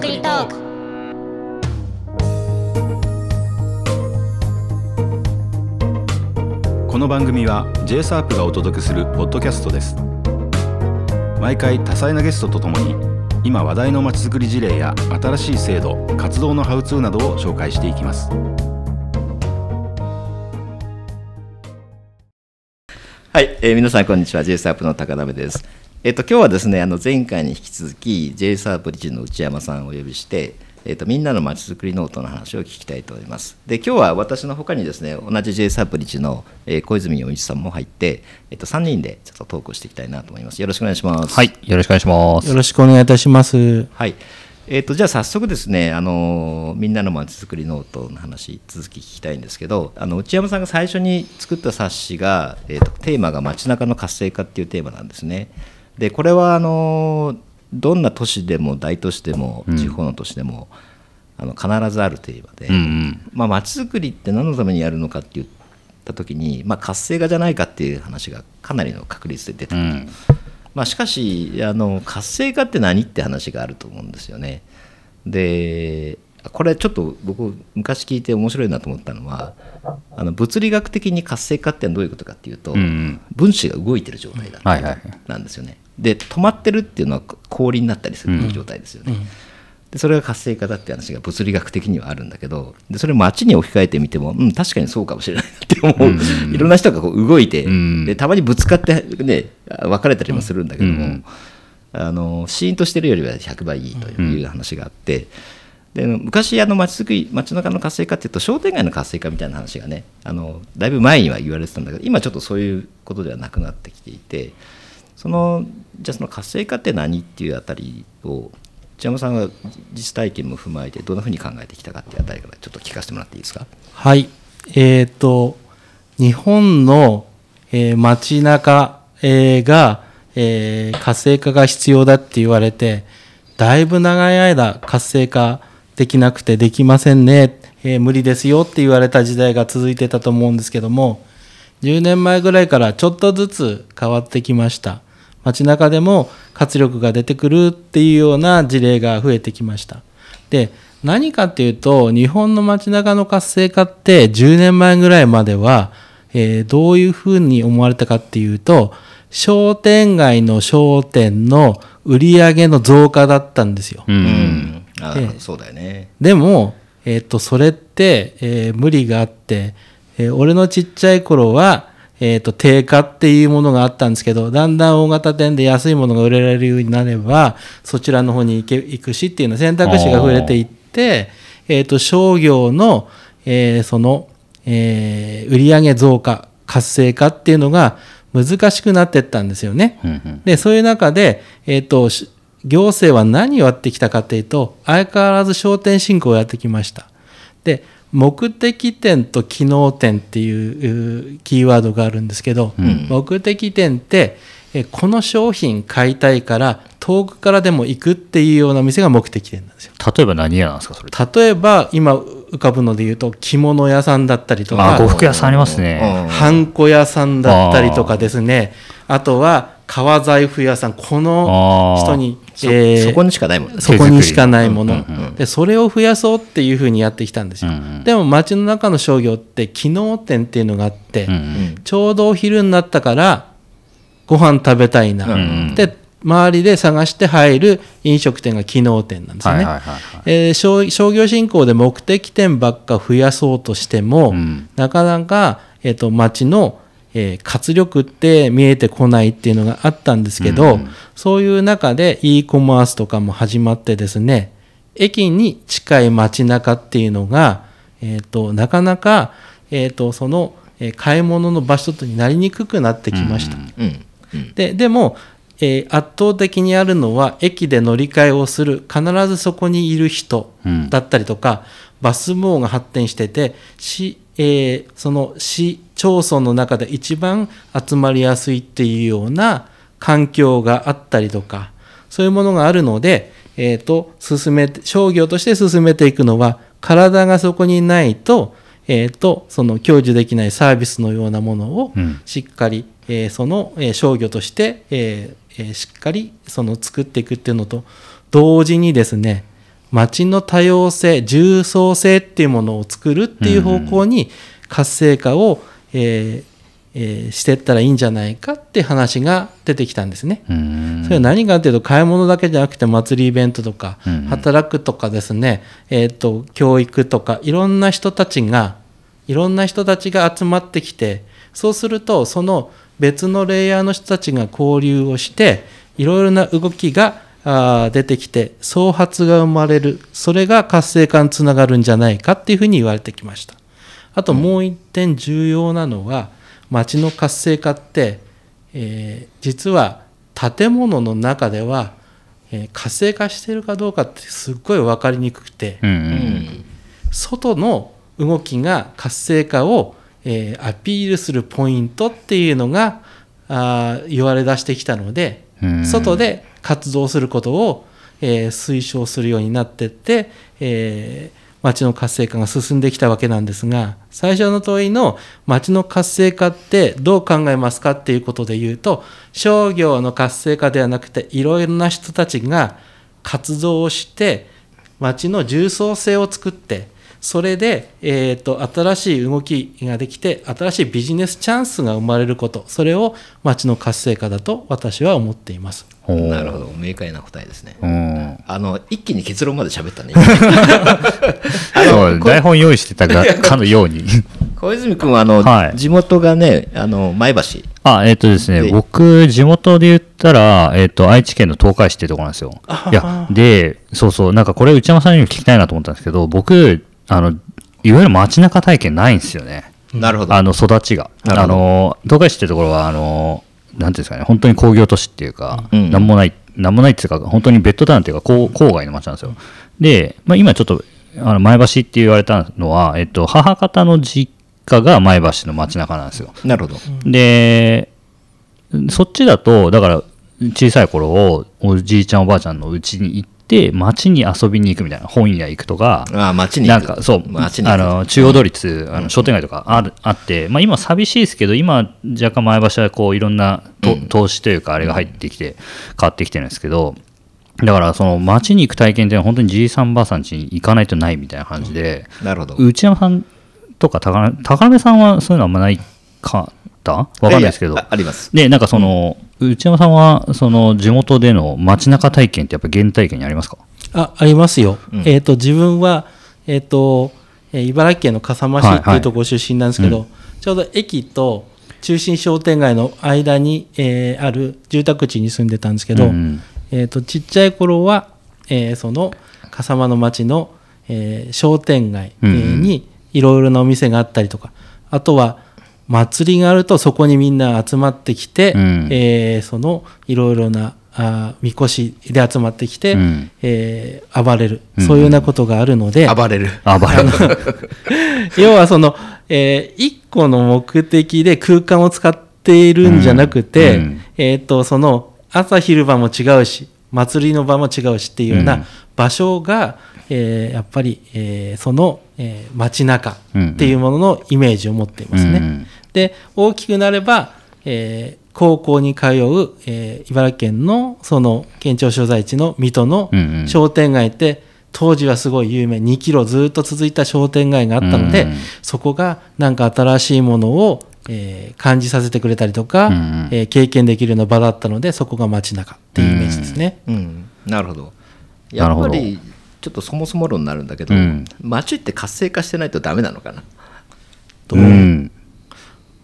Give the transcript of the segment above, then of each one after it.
づくりトーク。この番組は j s a r がお届けするポッドキャストです。毎回多彩なゲストとともに今話題のまちづくり事例や新しい制度活動のハウツーなどを紹介していきます。はい、えー皆さんこんにちは。j s a r の高鍋ですえっ、と今日はですねあの前回に引き続き j a r p 理事の内山さんをお呼びしてえっ、とみんなのまちづくりノートの話を聞きたいと思いますで今日は私の他にですね同じ j a r p 理事の、えー小泉洋一さんも入ってえっ、と3人でちょっとトークをしていきたいなと思いますよろしくお願いしますはい、よろしくお願いします。よろしくお願いいたします。はい。えー、とじゃあ早速ですね、あのみんなのまちづくりノートの話続き聞きたいんですけどあの内山さんが最初に作った冊子が、えー、とテーマが街中の活性化っていうテーマなんですね。でこれはあのどんな都市でも大都市でも地方の都市でも、あの必ずあるテーマで、うんうん。まあ、街づくりって何のためにやるのかって言った時に、まあ、活性化じゃないかっていう話がかなりの確率で出てくる。うん。まあ、しかしあの活性化って何って話があると思うんですよね。でこれちょっと僕昔聞いて面白いなと思ったのはあの物理学的に活性化ってどういうことかっていうと、うんうん分子が動いてる状態だってはいはいはいなんで止まってるっていうのは氷になったりする状態ですよね。でそれが活性化だって話が物理学的にはあるんだけどでそれ街に置き換えてみても、うん、確かにそうかもしれないなって思う、いろんな人がこう動いて、ん。でたまにぶつかって、ね、別れたりもするんだけども、うん。あのシーンとしてるよりは100倍いいという話があって。で昔あの街づくり街中の活性化っていうと商店街の活性化みたいな話がねあのだいぶ前には言われてたんだけど今ちょっとそういうことではなくなってきていてそのじゃあその活性化って何っていうあたりを内山さんが実体験も踏まえてどんなふうに考えてきたかっていうあたりからちょっと聞かせてもらっていいですか？はい。えっ、と、日本の、えー街中、えーが、えー活性化が必要だって言われて、だいぶ長い間活性化できなくてできませんね、えー無理ですよって言われた時代が続いてたと思うんですけども、10年前ぐらいからちょっとずつ変わってきました。街中でも活力が出てくるっていうような事例が増えてきました。で、何かっていうと、日本の街中の活性化って10年前ぐらいまでは、えーどういうふうに思われたかっていうと、商店街の商店の売り上げの増加だったんですよ。う。うんそうだよねでも、えっとそれって、えー無理があって、えー俺のちっちゃい頃は、えっと定価っていうものがあったんですけどだんだん大型店で安いものが売れられるようになればそちらの方に行け行くしっていうの選択肢が増えていって、えっと商業の、えーその、えー売上増加活性化っていうのが難しくなっていったんですよね。うんうん。でそういう中で、えー、とし行政は何をやってきたかというと相変わらず商店振興をやってきましたで目的店と機能店っていううキーワードがあるんですけど、目的店ってえこの商品買いたいから遠くからでも行くっていうような店が目的店なんですよ例えば何屋なんですか、それ。例えば今浮かぶので言うと着物屋さんだったりとあ、か呉服屋さんありますね。ハンコ屋さんだったりとかですね。あとは革財布屋さん。この人に、そえーそこにしかないもんね。そこにしかないもの、でそれを増やそうっていうふうにやってきたんですよ、うんうん。でも街の中の商業って機能店っていうのがあって、うんうん。ちょうどお昼になったからご飯食べたいな、んで周りで探して入る飲食店が機能店なんですよね、商商業振興で目的店ばっか増やそうとしても、ん。なかなか、えー、と街の、えー活力って見えてこないっていうのがあったんですけど、そういう中で e コマースとかも始まってですね駅に近い街中っていうのが、えー、となかなか、えー、とその、えー買い物の場所になりにくくなってきました。うん。ででも、えー圧倒的にあるのは駅で乗り換えをする必ずそこにいる人だったりとか、バス網が発展してて市、えーその市町村の中で一番集まりやすいっていうような環境があったりとかそういうものがあるので、えー、と進めて商業として進めていくのは体がそこにないと,、えー、とその享受できないサービスのようなものをうん。しっかり、えーその、えー商業として、えーえーしっかりその作っていくっていうのと同時にですね街の多様性重層性っていうものを作るっていう方向に活性化を、えーえーしていったらいいんじゃないかって話が出てきたんですね。うんそれは何かというと買い物だけじゃなくて祭りイベントとか、うん働くとかですね、えー、と教育とかいろんな人たちがいろんな人たちが集まってきてそうするとその別のレイヤーの人たちが交流をしていろいろな動きが出てきて創発が生まれる。それが活性化につながるんじゃないかっていうふうに言われてきました。あともう一点重要なのは街の活性化って、えー実は建物の中では、えー活性化してるかどうかってすっごい分かりにくくて、うんううんん。外の動きが活性化を、えーアピールするポイントっていうのがあー言われ出してきたので、うん。外で活動することを、えー推奨するようになってって、えー街の活性化が進んできたわけなんですが最初の問いの街の活性化ってどう考えますかっていうことで言うと商業の活性化ではなくていろいろな人たちが活動をして街の重層性を作ってそれで、えー、と新しい動きができて新しいビジネスチャンスが生まれることそれを街の活性化だと私は思っています。なるほど。明快な答えですね。うん。あの一気に結論まで喋ったね。台本用意してたが かのように。小泉君はあの、はい。地元がねあの前橋。あえっ、とですねで僕地元で言ったら、えっと愛知県の東海市っていうところなんですよ。いやでそうそうなんかこれ内山さんにも聞きたいなと思ったんですけど僕あのいわゆる街中体験ないんですよね。なるほど。あの育ちが。あの東海市ってところはあのなんていうんですかね本当に工業都市っていうか、うん。なんもないなんもないっていうか本当にベッドタウンっていうか郊郊外の街なんですよ。で、まあ、今ちょっとあの前橋って言われたのは、えっと、母方の実家が前橋の街中なんですよ。なるほど。でそっちだとだから小さい頃をおじいちゃんおばあちゃんの家に行って街に遊びに行くみたいな本屋行くとかなんかそうあの中央通りつあの商店街とかあるあって、まあ、今寂しいですけど今若干前橋はこういろんなと、投資というかあれが入ってきて変わってきてるんですけどだからその街に行く体験って本当にじいさんばあさん家に行かないとないみたいな感じで、なるほど。内山さんとか高鍋高鍋さんはそういうのあんまないかった？わかんないですけど。ああります。でなんかその、内山さんはその地元での街中体験ってやっぱ原体験にありますか？あありますよ、えー、と自分は、えーとえー茨城県の笠間市っていうところ出身なんですけど、ちょうど駅と中心商店街の間に、えーある住宅地に住んでたんですけど、うんえー、とちっちゃい頃は、えーその笠間の町の、えー商店街、えにいろいろなお店があったりとかあとは祭りがあるとそこにみんな集まってきて、うん。えーそのいろいろなあーみこしで集まってきて、うん。えー暴れる。そういうようなことがあるので、暴れる。あばれ 要はその、えー一個の目的で空間を使っているんじゃなくて、うん。うんえー、とその朝昼晩も違うし祭りの場も違うしっていうよううん。な場所が、えーやっぱり、えーその、えー街中っていうもののイメージを持っていますね。うんうんで大きくなれば、えー高校に通う、えー茨城県のその県庁所在地の水戸のうんうん。商店街って、当時はすごい有名2キロずっと続いた商店街があったので、うんうんそこがなんか新しいものを、えー感じさせてくれたりとか、うんうん。えー経験できるような場だったのでそこが街中っていうイメージですね。うんなるほど。なやるほど。っぱりちょっとそもそも論になるんだけど、うん。町って活性化してないとダメなのかな？とうん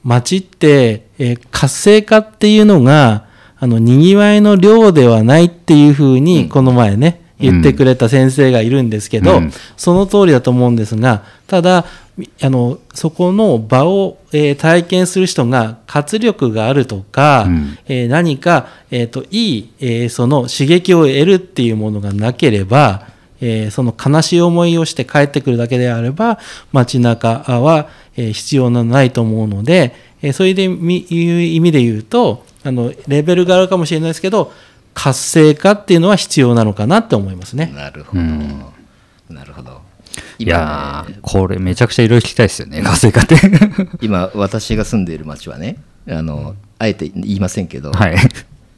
街って、えー活性化っていうのがあのにぎわいの量ではないっていうふうにこの前ね、言ってくれた先生がいるんですけど、うん。その通りだと思うんですがただみあのそこの場を、えー体験する人が活力があるとか、うん。えー何か、えーといい、えーその刺激を得るっていうものがなければ、えーその悲しい思いをして帰ってくるだけであれば街中は、えー必要のないと思うので、えーそういうでみいう意味で言うとあのレベルがあるかもしれないですけど活性化っていうのは必要なのかなって思いますね。なるほど、なるほど。いや今ねーこれめちゃくちゃいろいろ聞きたいですよね活性化って。今私が住んでいる町はねあのあえて言いませんけど、はい。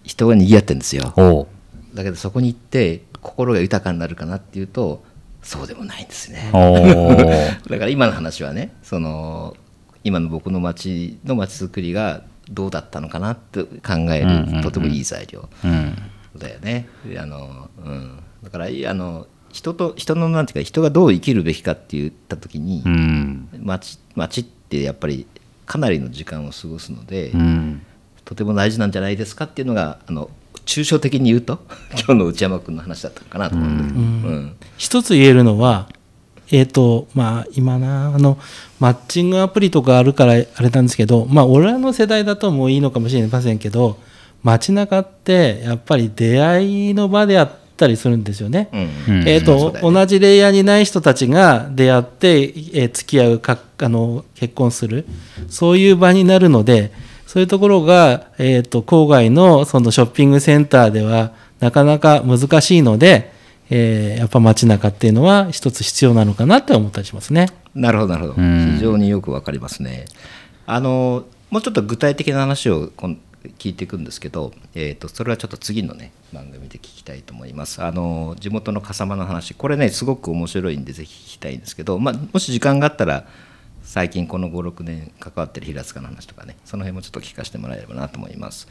人が賑わってるんですよ。だけどそこに行って心が豊かになるかなっていうとそうでもないんですね。だから今の話はねその今の僕の町の町づくりがどうだったのかなって考えうんうんうん。るとてもいい材料うん。だよね。あのうん、だからあの人と人のなんていうか人がどう生きるべきかって言った時に、うん。町町ってやっぱりかなりの時間を過ごすので、うん。とても大事なんじゃないですかっていうのがあの抽象的に言うと？今日の内山君の話だったのかなと思うんだけど、うん。一つ言えるのは、えっ、と、まあ、今な、あの、マッチングアプリとかあるからあれなんですけど、まあ、俺らの世代だともういいのかもしれませんけど、街中ってやっぱり出会いの場であったりするんですよね。うん。うん。えーと同じレイヤーにない人たちが出会って、えー付き合うかあの結婚する。そういう場になるのでそういうところが、えー、と郊外のそのショッピングセンターではなかなか難しいので、えーやっぱ街中っていうのは一つ必要なのかなって思ったりしますね。なるほどなるほど。うん。非常によくわかりますね。あのもうちょっと具体的な話をこん聞いていくんですけど、えー、とそれはちょっと次のね番組で聞きたいと思います。あの地元の笠間の話これねすごく面白いんでぜひ聞きたいんですけど、まあ、もし時間があったら最近この56年関わってる平塚の話とかねその辺もちょっと聞かせてもらえればなと思います。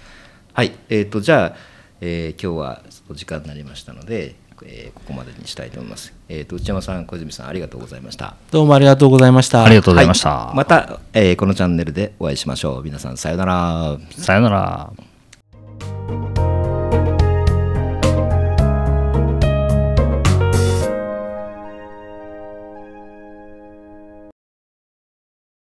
はいえー、とじゃあ、えー今日はお時間になりましたので、えーここまでにしたいと思います、えー、と内山さん小泉さんありがとうございました。どうもありがとうございました。ありがとうございました、はいまた、えーこのチャンネルでお会いしましょう。皆さんさようなら。さよなら